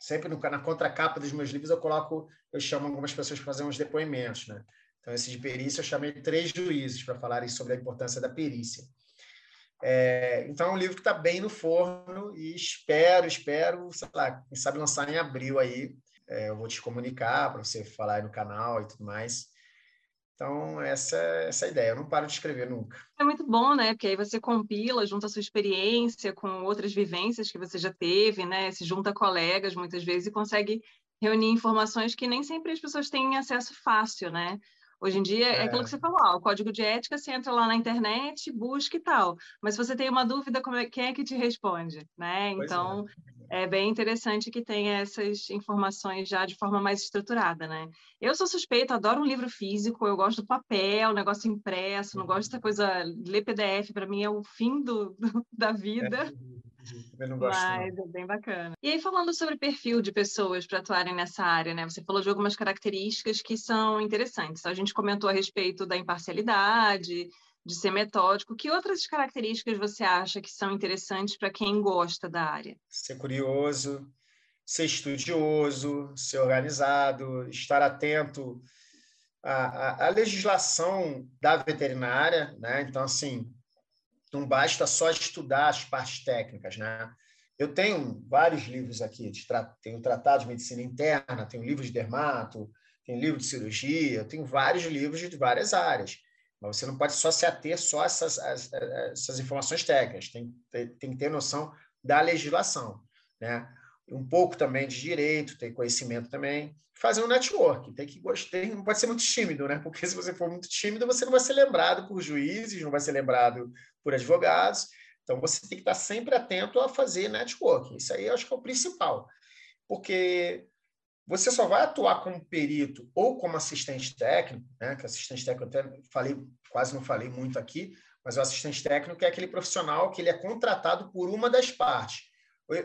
sempre no, na contracapa dos meus livros eu coloco, eu chamo algumas pessoas para fazer uns depoimentos, né? Então esse de perícia eu chamei três juízes para falarem sobre a importância da perícia. É, então é um livro que está bem no forno e espero, espero, sei lá, quem sabe lançar em abril aí. É, eu vou te comunicar para você falar aí no canal e tudo mais. Então, essa, essa é a ideia. Eu não paro de escrever nunca. É muito bom, né? Porque aí você compila, junta a sua experiência com outras vivências que você já teve, né? Se junta colegas, muitas vezes, e consegue reunir informações que nem sempre as pessoas têm acesso fácil, né? Hoje em dia, é, é aquilo que você falou, ó, o código de ética, você entra lá na internet, busca e tal. Mas se você tem uma dúvida, como é, quem é que te responde, né? Pois então, é é bem interessante que tenha essas informações já de forma mais estruturada, né? Eu sou suspeita, adoro um livro físico, eu gosto do papel, negócio impresso, não gosto dessa coisa, ler PDF para mim é o fim do, do da vida. É, não gosto, Mas não. é bem bacana. E aí, falando sobre perfil de pessoas para atuarem nessa área, né? Você falou de algumas características que são interessantes. A gente comentou a respeito da imparcialidade, de ser metódico. Que outras características você acha que são interessantes para quem gosta da área? Ser curioso, ser estudioso, ser organizado, estar atento à, à, à legislação da veterinária, né? Então, assim, não basta só estudar as partes técnicas, né? Eu tenho vários livros aqui, tenho tratado de medicina interna, tenho livro de dermato, tenho livro de cirurgia, tenho vários livros de várias áreas. Mas você não pode só se ater só a essas, essas informações técnicas, tem, tem, tem que ter noção da legislação. Né? um pouco também de direito, ter conhecimento também, fazer um network, tem que gostar, não pode ser muito tímido, né? Porque se você for muito tímido, você não vai ser lembrado por juízes, não vai ser lembrado por advogados. Então você tem que estar sempre atento a fazer networking. Isso aí eu acho que é o principal. Porque você só vai atuar como perito ou como assistente técnico, né? Que assistente técnico até falei, quase não falei muito aqui, mas o assistente técnico é aquele profissional que ele é contratado por uma das partes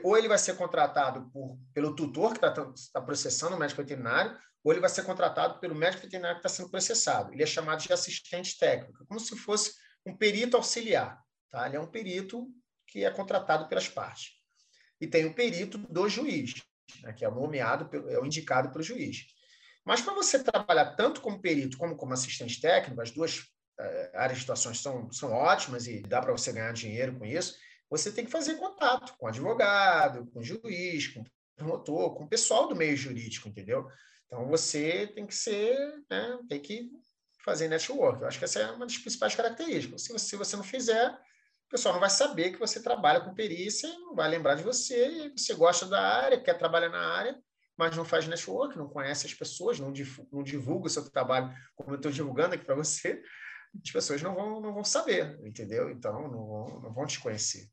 ou ele vai ser contratado por, pelo tutor que está tá processando o médico veterinário, ou ele vai ser contratado pelo médico veterinário que está sendo processado. Ele é chamado de assistente técnico, como se fosse um perito auxiliar. Tá? Ele é um perito que é contratado pelas partes. E tem o perito do juiz, né, que é nomeado, é o indicado pelo juiz. Mas para você trabalhar tanto como perito como como assistente técnico, as duas uh, áreas de situações são, são ótimas e dá para você ganhar dinheiro com isso você tem que fazer contato com advogado, com juiz, com promotor, com o pessoal do meio jurídico, entendeu? Então você tem que ser, né, tem que fazer network. Eu acho que essa é uma das principais características. Se você, se você não fizer, o pessoal não vai saber que você trabalha com perícia, não vai lembrar de você, e você gosta da área, quer trabalhar na área, mas não faz network, não conhece as pessoas, não divulga, o seu trabalho como eu estou divulgando aqui para você, as pessoas não vão, não vão saber, entendeu? Então, não vão, não vão te conhecer.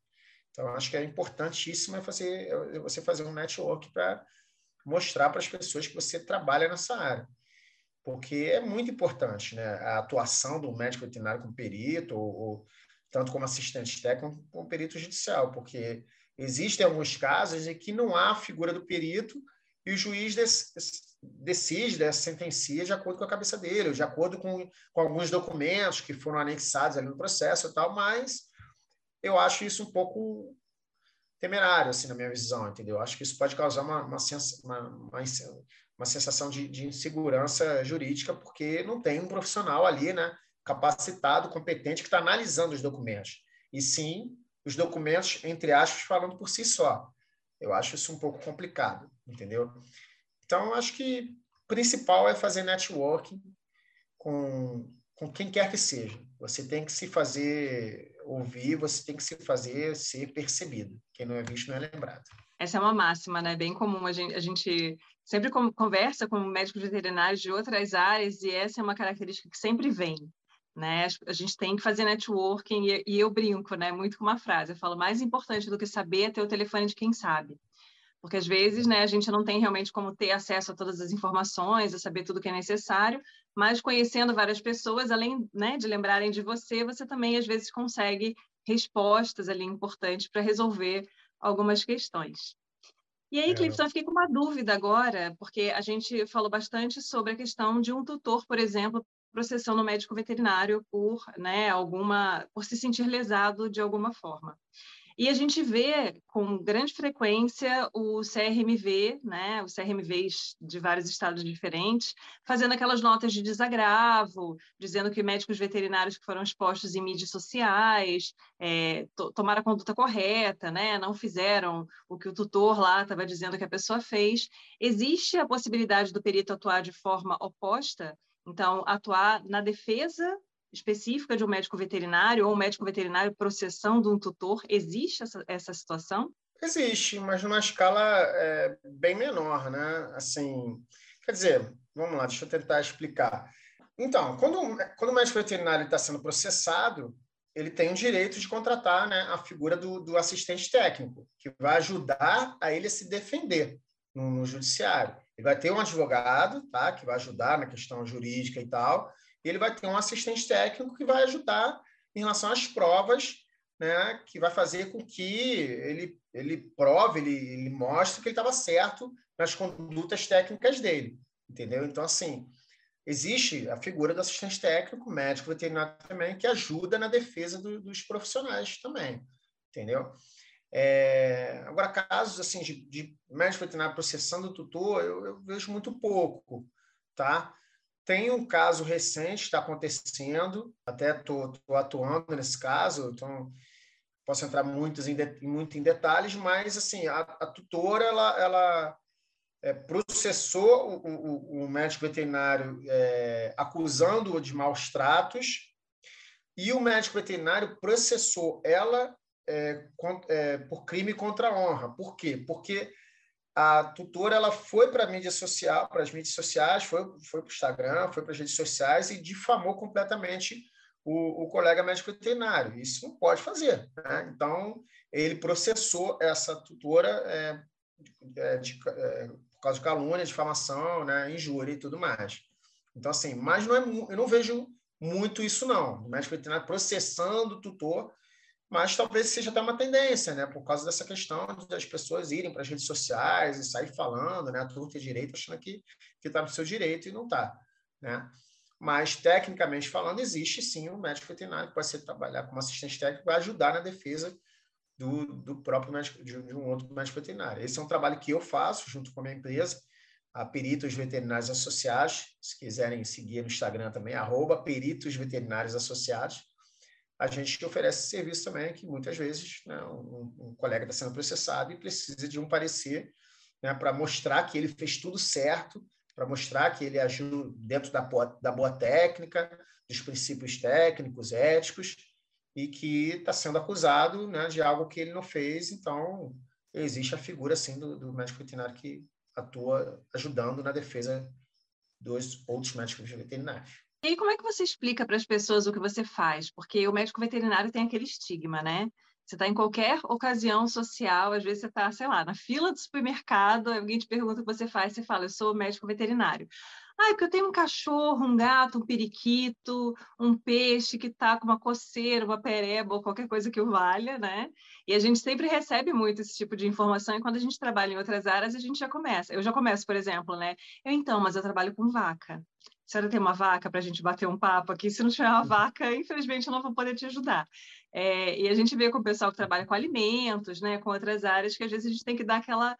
Então, acho que é importantíssimo fazer, é você fazer um network para mostrar para as pessoas que você trabalha nessa área. Porque é muito importante né? a atuação do médico veterinário como perito, ou, ou tanto como assistente técnico, como perito judicial, porque existem alguns casos em que não há a figura do perito e o juiz decide, né, sentencia de acordo com a cabeça dele, de acordo com, com alguns documentos que foram anexados ali no processo e tal, mas eu acho isso um pouco temerário, assim, na minha visão, entendeu? Acho que isso pode causar uma, uma, uma, uma sensação de, de, insegurança jurídica, porque não tem um profissional ali, né, capacitado, competente, que está analisando os documentos. E sim, os documentos, entre aspas, falando por si só. Eu acho isso um pouco complicado, entendeu? Então, acho que o principal é fazer networking com, com quem quer que seja. Você tem que se fazer ouvir, você tem que se fazer ser percebido. Quem não é visto não é lembrado. Essa é uma máxima, né? Bem comum. A gente, a gente sempre conversa com médicos veterinários de outras áreas e essa é uma característica que sempre vem. Né? A gente tem que fazer networking e, e eu brinco, né? Muito com uma frase. Eu falo, mais importante do que saber é ter o telefone de quem sabe porque às vezes né, a gente não tem realmente como ter acesso a todas as informações, a saber tudo que é necessário, mas conhecendo várias pessoas, além né, de lembrarem de você, você também às vezes consegue respostas ali importantes para resolver algumas questões. E aí, é. Clifton, eu fiquei com uma dúvida agora, porque a gente falou bastante sobre a questão de um tutor, por exemplo, processando o médico veterinário por, né, alguma, por se sentir lesado de alguma forma. E a gente vê com grande frequência o CRMV, né, os CRMVs de vários estados diferentes, fazendo aquelas notas de desagravo, dizendo que médicos veterinários que foram expostos em mídias sociais é, tomaram a conduta correta, né, não fizeram o que o tutor lá estava dizendo que a pessoa fez. Existe a possibilidade do perito atuar de forma oposta? Então, atuar na defesa específica de um médico veterinário ou um médico veterinário processando um tutor? Existe essa, essa situação? Existe, mas numa escala é, bem menor, né? Assim, quer dizer, vamos lá, deixa eu tentar explicar. Então, quando, quando o médico veterinário está sendo processado, ele tem o direito de contratar né, a figura do, do assistente técnico, que vai ajudar a ele a se defender no, no judiciário. Ele vai ter um advogado, tá, que vai ajudar na questão jurídica e tal, ele vai ter um assistente técnico que vai ajudar em relação às provas, né, que vai fazer com que ele, ele prove, ele, ele mostre que ele estava certo nas condutas técnicas dele, entendeu? Então, assim, existe a figura do assistente técnico, médico veterinário também, que ajuda na defesa do, dos profissionais também, entendeu? É, agora, casos assim de, de médico veterinário processando o tutor, eu, eu vejo muito pouco, tá? Tem um caso recente está acontecendo, até estou atuando nesse caso, então posso entrar muitos em, muito em detalhes, mas assim a, a tutora ela, ela é, processou o, o, o, médico veterinário é, acusando-o de maus tratos e o médico veterinário processou ela é, é, por crime contra a honra. Por quê? Porque a tutora ela foi para a mídia social, para as mídias sociais, foi, foi para o Instagram, foi para as redes sociais e difamou completamente o, o colega médico veterinário. Isso não pode fazer. Né? Então, ele processou essa tutora é, é, de, é, por causa de calúnia, difamação, né, injúria e tudo mais. Então, assim, mas não é, eu não vejo muito isso, não. O médico veterinário processando o tutor mas talvez seja até uma tendência, né? Por causa dessa questão das pessoas irem para as redes sociais e sair falando, né? Tudo tem direito, achando que está no seu direito e não está, né? Mas, tecnicamente falando, existe sim um médico veterinário que pode ser trabalhar como assistente técnico para ajudar na defesa do, do próprio médico, de, de um outro médico veterinário. Esse é um trabalho que eu faço junto com a minha empresa, a Peritos Veterinários Associados. Se quiserem seguir no Instagram também, arroba Peritos Veterinários Associados a gente oferece serviço também que muitas vezes né, um, um, colega está sendo processado e precisa de um parecer né, para mostrar que ele fez tudo certo, para mostrar que ele agiu dentro da, da boa técnica, dos princípios técnicos, éticos, e que está sendo acusado né, de algo que ele não fez. Então, existe a figura assim, do, do médico veterinário que atua ajudando na defesa dos outros médicos veterinários. E aí, como é que você explica para as pessoas o que você faz? Porque o médico veterinário tem aquele estigma, né? Você está em qualquer ocasião social, às vezes você está, sei lá, na fila do supermercado, alguém te pergunta o que você faz, você fala, eu sou médico veterinário. Ah, é porque eu tenho um cachorro, um gato, um periquito, um peixe que está com uma coceira, uma pereba ou qualquer coisa que o valha, né? E a gente sempre recebe muito esse tipo de informação e quando a gente trabalha em outras áreas, a gente já começa. Eu já começo, por exemplo, né? Eu então, mas eu trabalho com vaca a senhora tem uma vaca para a gente bater um papo aqui? Se não tiver uma vaca, infelizmente eu não vou poder te ajudar. É, e a gente vê com o pessoal que trabalha com alimentos, né, com outras áreas, que às vezes a gente tem que dar aquela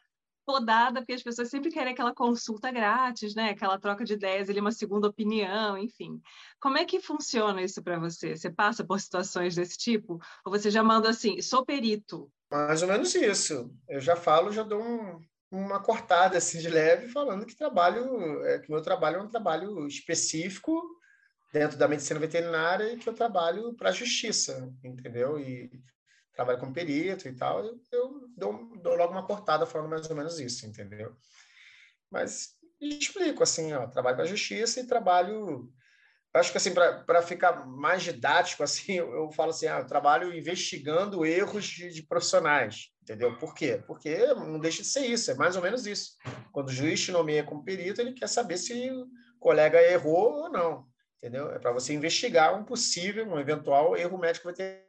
podada, porque as pessoas sempre querem aquela consulta grátis, né, aquela troca de ideias, ali, uma segunda opinião, enfim. Como é que funciona isso para você? Você passa por situações desse tipo? Ou você já manda assim, sou perito? Mais ou menos isso. Eu já falo, já dou um, uma cortada assim de leve falando que trabalho é, que meu trabalho é um trabalho específico dentro da medicina veterinária e que eu trabalho para a justiça entendeu? E trabalho como perito e tal eu, eu dou, dou, logo uma cortada falando mais ou menos isso entendeu? Mas explico assim ó trabalho para a justiça e trabalho acho que assim para ficar mais didático [LAUGHS] assim eu, eu falo assim ah, eu trabalho investigando erros de, de, profissionais entendeu? Por quê? Porque não deixa de ser isso é mais ou menos isso. Quando o juiz te nomeia como perito ele quer saber se o colega errou ou não entendeu? É para você investigar um possível um eventual erro médico veterinário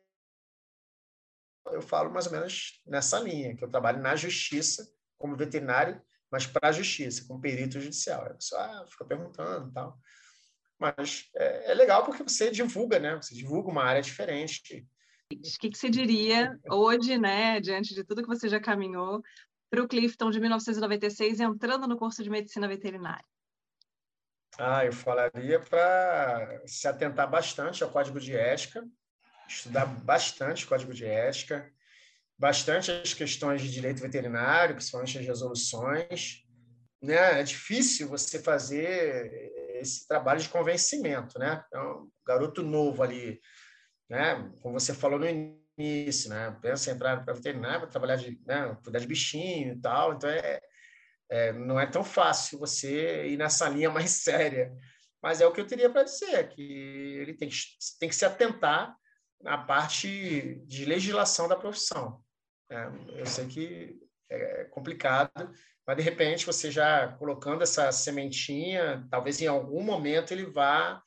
eu falo mais ou menos nessa linha que eu trabalho na justiça como veterinário mas para a justiça como perito judicial. A pessoa ah, fica perguntando tal mas é, é, legal porque você divulga, né? Você divulga uma área diferente. O que, que você diria hoje, né, diante de tudo que você já caminhou, para o Clifton de 1996 entrando no curso de medicina veterinária? Ah, eu falaria para se atentar bastante ao código de ética, estudar bastante o código de ética, bastante as questões de direito veterinário, principalmente as resoluções. Né? É difícil você fazer esse trabalho de convencimento, né? Então, garoto novo ali, né? Como você falou no início, né? Pensa em entrar para veterinária, para trabalhar de, né? cuidar de bichinho e tal. Então, é, é, não é tão fácil você ir nessa [LAUGHS] linha mais séria. Mas é o que eu teria para dizer, que ele tem que, tem que se atentar na parte de legislação da profissão. Né? Eu sei que é complicado, mas de repente você já colocando essa sementinha, talvez em algum momento ele vá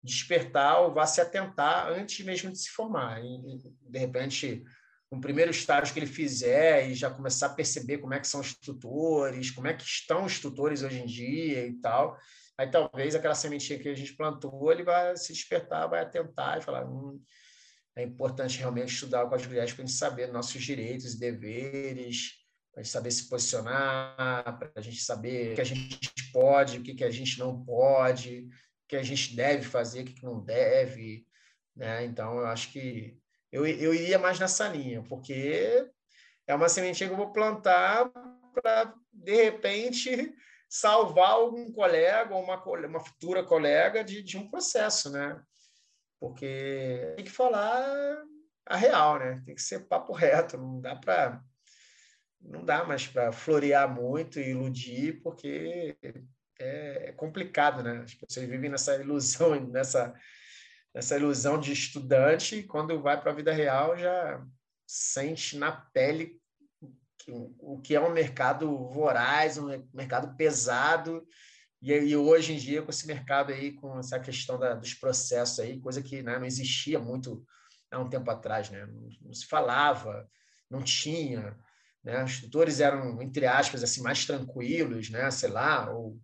despertar ou vá se atentar antes mesmo de se formar. E, de repente, no primeiro estágio que ele fizer e já começar a perceber como é que são os tutores, como é que estão os tutores hoje em dia e tal, aí talvez aquela sementinha que a gente plantou, ele vai se despertar, vai atentar e falar, hum, é importante realmente estudar o Código de Ética para a gente saber nossos direitos e deveres, para a gente saber se posicionar, para a gente saber o que a gente pode, o que a gente não pode, o que a gente deve fazer, o que não deve. Né? Então, eu acho que eu, eu iria mais nessa linha, porque é uma sementinha que eu vou plantar para, de repente, salvar algum colega ou uma, uma futura colega de, de um processo, né? Porque tem que falar a real, né? Tem que ser papo reto, não dá para não dá mais para florear muito e iludir, porque é, é complicado, né? As pessoas vivem nessa ilusão, [LAUGHS] nessa, nessa ilusão de estudante, e quando vai para a vida real já sente na pele o que é um mercado voraz, um mercado pesado, e, e hoje em dia com esse mercado aí, com essa questão da, dos processos aí, coisa que né, não existia muito há um tempo atrás, né? Não, não se falava, não tinha, né? Os tutores eram entre aspas assim mais tranquilos, né? Sei lá, ou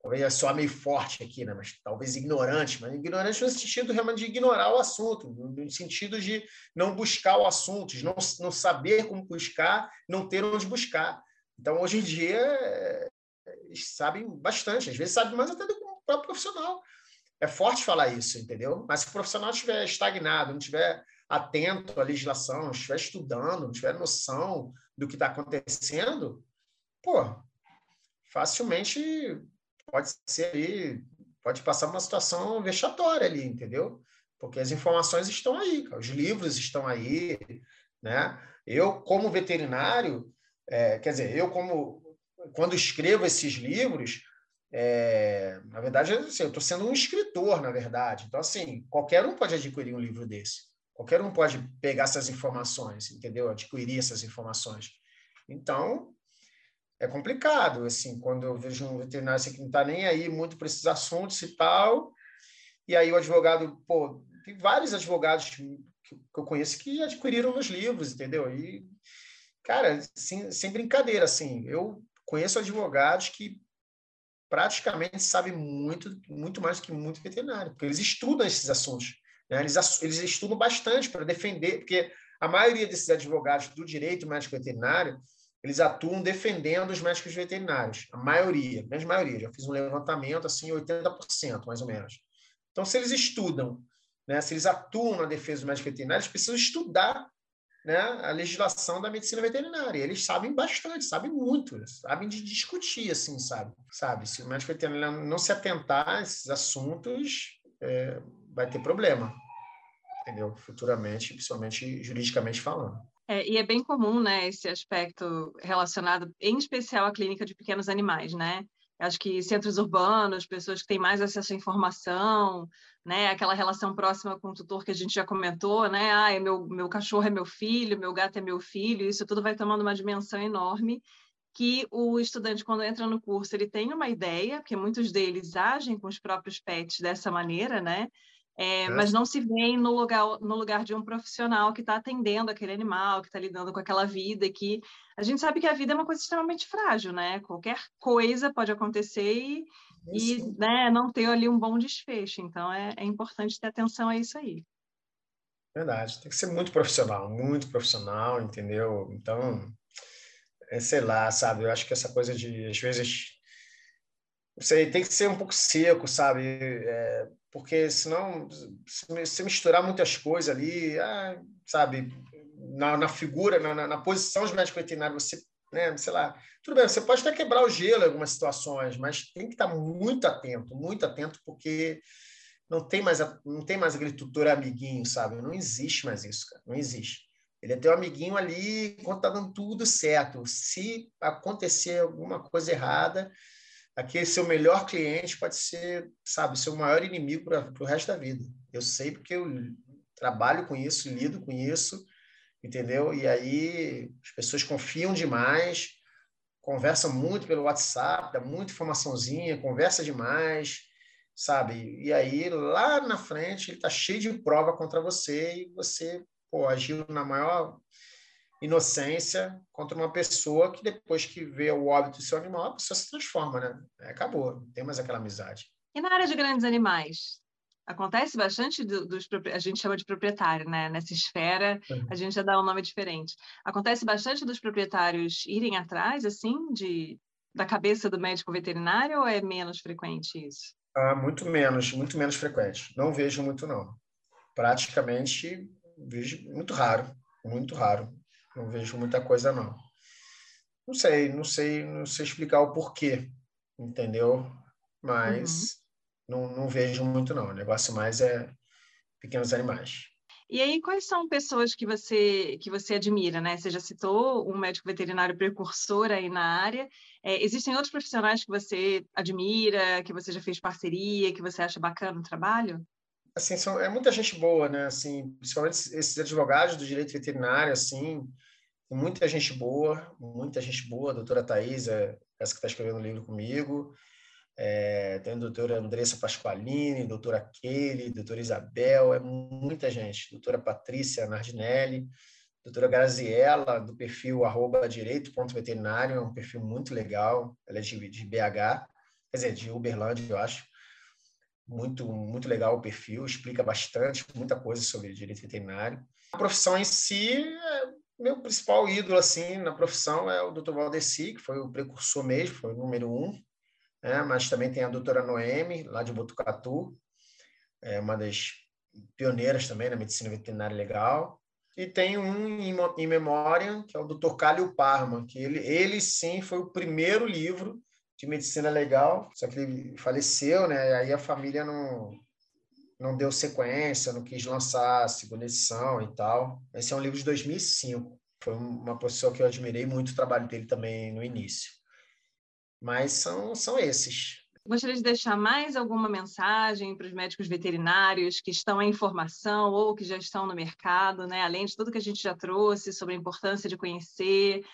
talvez é só meio forte aqui, né? Mas talvez ignorante, mas ignorante no sentido realmente de ignorar o assunto, no sentido de não buscar o assunto, de não, não saber como buscar, não ter onde buscar. Então, hoje em dia, eles sabem bastante, às vezes sabem mais até do que o próprio profissional é forte falar isso, entendeu? Mas se o profissional estiver estagnado, não estiver atento à legislação, estiver estudando, tiver noção do que está acontecendo, pô, facilmente pode ser aí, pode passar uma situação vexatória ali, entendeu? Porque as informações estão aí, os livros estão aí, né? Eu, como veterinário, é, quer dizer, eu como quando escrevo esses livros, é, na verdade, assim, eu estou sendo um escritor, na verdade. Então, assim, qualquer um pode adquirir um livro desse. Qualquer um pode pegar essas informações, entendeu? Adquirir essas informações. Então, é complicado, assim, quando eu vejo um veterinário assim, que não está nem aí muito para esses assuntos e tal, e aí o advogado, pô, tem vários advogados que, eu conheço que adquiriram os livros, entendeu? E, cara, sem, sem brincadeira, assim, eu conheço advogados que praticamente sabem muito, muito mais do que muito veterinário, porque eles estudam esses assuntos. Né? Eles, eles estudam bastante para defender, porque a maioria desses advogados do direito médico veterinário, eles atuam defendendo os médicos veterinários. A maioria, a grande maioria. Já fiz um levantamento, assim, 80%, mais ou menos. Então, se eles estudam, né, se eles atuam na defesa dos médicos veterinários, precisam estudar né, a legislação da medicina veterinária. Eles sabem bastante, sabem muito, sabem de discutir, assim, sabe? sabe? Se o médico veterinário não se atentar a esses assuntos, é, vai ter problema, entendeu? Futuramente, principalmente juridicamente falando. É, e é bem comum, né, esse aspecto relacionado, em especial, à clínica de pequenos animais, né? Acho que centros urbanos, pessoas que têm mais acesso à informação, né? Aquela relação próxima com o tutor que a gente já comentou, né? Ah, é meu, meu cachorro é meu filho, meu gato é meu filho, isso tudo vai tomando uma dimensão enorme que o estudante, quando entra no curso, ele tem uma ideia, porque muitos deles agem com os próprios pets dessa maneira, né? É, é. Mas não se vê no lugar, no lugar de um profissional que está atendendo aquele animal, que está lidando com aquela vida, que a gente sabe que a vida é uma coisa extremamente frágil, né? Qualquer coisa pode acontecer e, e né, não ter ali um bom desfecho. Então, é, é importante ter atenção a isso aí. Verdade, tem que ser muito profissional, muito profissional, entendeu? Então, é, sei lá, sabe? Eu acho que essa coisa de, às vezes, você tem que ser um pouco seco, sabe? É, porque senão, se misturar muitas coisas ali, ah, sabe, na, na figura, na, na, posição de médico veterinário, você, né, sei lá, tudo bem, você pode até quebrar o gelo em algumas situações, mas tem que estar muito atento, muito atento, porque não tem mais, não tem mais aquele tutor amiguinho, sabe? Não existe mais isso, cara, não existe. Ele é teu amiguinho ali quando está dando tudo certo. Se acontecer alguma coisa errada, aquele seu melhor cliente pode ser, sabe, seu maior inimigo para o resto da vida. Eu sei porque eu trabalho com isso, lido com isso, entendeu? E aí as pessoas confiam demais, conversam muito pelo WhatsApp, dá muita informaçãozinha, conversa demais, sabe? E aí lá na frente ele está cheio de prova contra você e você pô, agiu na maior inocência contra uma pessoa que depois que vê o óbito do seu animal, a pessoa se transforma, né? É, acabou, não tem mais aquela amizade. E na área de grandes animais? Acontece bastante dos a gente chama de proprietário, né? Nessa esfera a gente já dá um nome diferente. Acontece bastante dos proprietários irem atrás, assim, de da cabeça do médico veterinário ou é menos frequente isso? Ah, muito menos, muito menos frequente. Não vejo muito não. Praticamente vejo muito raro, muito raro. Não vejo muita coisa, não. Não sei, não sei, não sei explicar o porquê, entendeu? Mas uhum. não, não vejo muito, não. O negócio mais é pequenos animais. E aí, quais são pessoas que você que você admira, né? Você já citou um médico veterinário precursor aí na área. É, existem outros profissionais que você admira, que você já fez parceria, que você acha bacana o trabalho? Assim, são, é muita gente boa, né? Assim, principalmente esses advogados do direito veterinário, assim, muita gente boa, muita gente boa. A doutora Thais, é, essa que está escrevendo o livro comigo. É, tem a doutora Andressa Pasqualini, doutora Kelly, doutora Isabel, é muita gente. Doutora Patrícia Nardinelli, doutora Graziella, do perfil arroba direito.veterinário, é um perfil muito legal. Ela é de, de BH, quer dizer, de Uberlândia, eu acho. Muito, muito legal o perfil, explica bastante, muita coisa sobre direito veterinário. A profissão em si, é, meu principal ídolo assim na profissão é o Dr. Valdeci, que foi o precursor mesmo, foi o número um né? mas também tem a doutora Noemi, lá de Botucatu, é uma das pioneiras também na medicina veterinária legal. E tem um em memória, que é o doutor Cálio Parma, que ele, ele sim foi o primeiro livro de medicina legal, só que ele faleceu, né? E aí a família não, não deu sequência, não quis lançar a segunda edição e tal. Esse é um livro de 2005. Foi uma pessoa que eu admirei muito o trabalho dele também no início. Mas são, são esses. Gostaria de deixar mais alguma mensagem para os médicos veterinários que estão em formação ou que já estão no mercado, né? além de tudo que a gente já trouxe sobre a importância de conhecer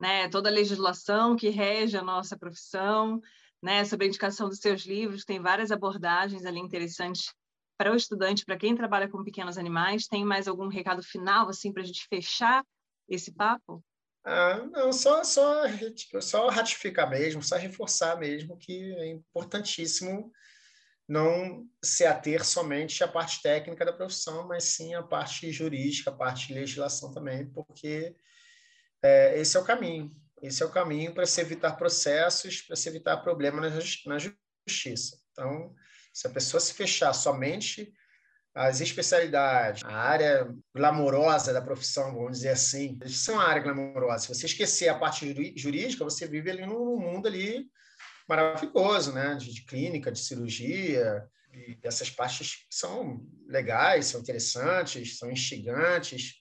né? toda a legislação que rege a nossa profissão, né? sobre a indicação dos seus livros, tem várias abordagens ali interessantes para o estudante, para quem trabalha com pequenos animais. Tem mais algum recado final assim para a gente fechar esse papo? Ah, não, só, só, só ratificar mesmo, só reforçar mesmo que é importantíssimo não se ater somente à parte técnica da profissão, mas sim à parte jurídica, a parte de legislação também, porque é, esse é o caminho. Esse é o caminho para se evitar processos, para se evitar problemas na justiça. Então, se a pessoa se fechar somente as especialidades, a área glamourosa da profissão, vamos dizer assim, são uma área glamourosa. Se você esquecer a parte jurídica, você vive ali num mundo ali maravilhoso, né? De, de clínica, de cirurgia, e essas partes são legais, são interessantes, são instigantes,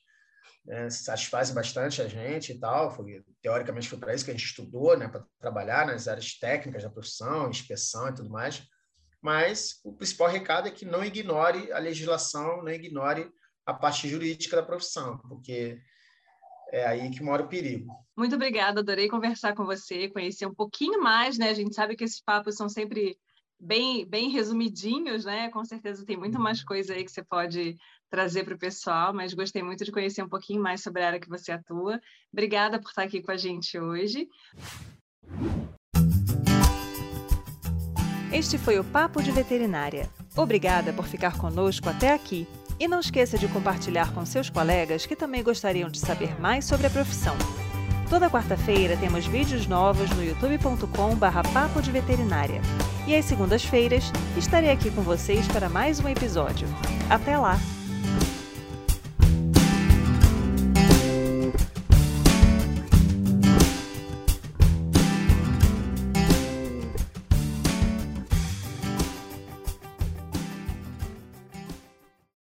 né? satisfazem bastante a gente e tal. Foi, teoricamente foi para isso que a gente estudou, né? Para trabalhar nas áreas técnicas da profissão, inspeção e tudo mais mas o principal recado é que não ignore a legislação, não ignore a parte jurídica da profissão, porque é aí que mora o perigo. Muito obrigada, adorei conversar com você, conhecer um pouquinho mais, né? A gente sabe que esses papos são sempre bem, bem resumidinhos, né? Com certeza tem muito mais coisa aí que você pode trazer para o pessoal, mas gostei muito de conhecer um pouquinho mais sobre a área que você atua. Obrigada por estar aqui com a gente hoje. Este foi o Papo de Veterinária. Obrigada por ficar conosco até aqui. E não esqueça de compartilhar com seus colegas que também gostariam de saber mais sobre a profissão. Toda quarta-feira temos vídeos novos no youtube.com/barra Papo de Veterinária. E às segundas-feiras estarei aqui com vocês para mais um episódio. Até lá!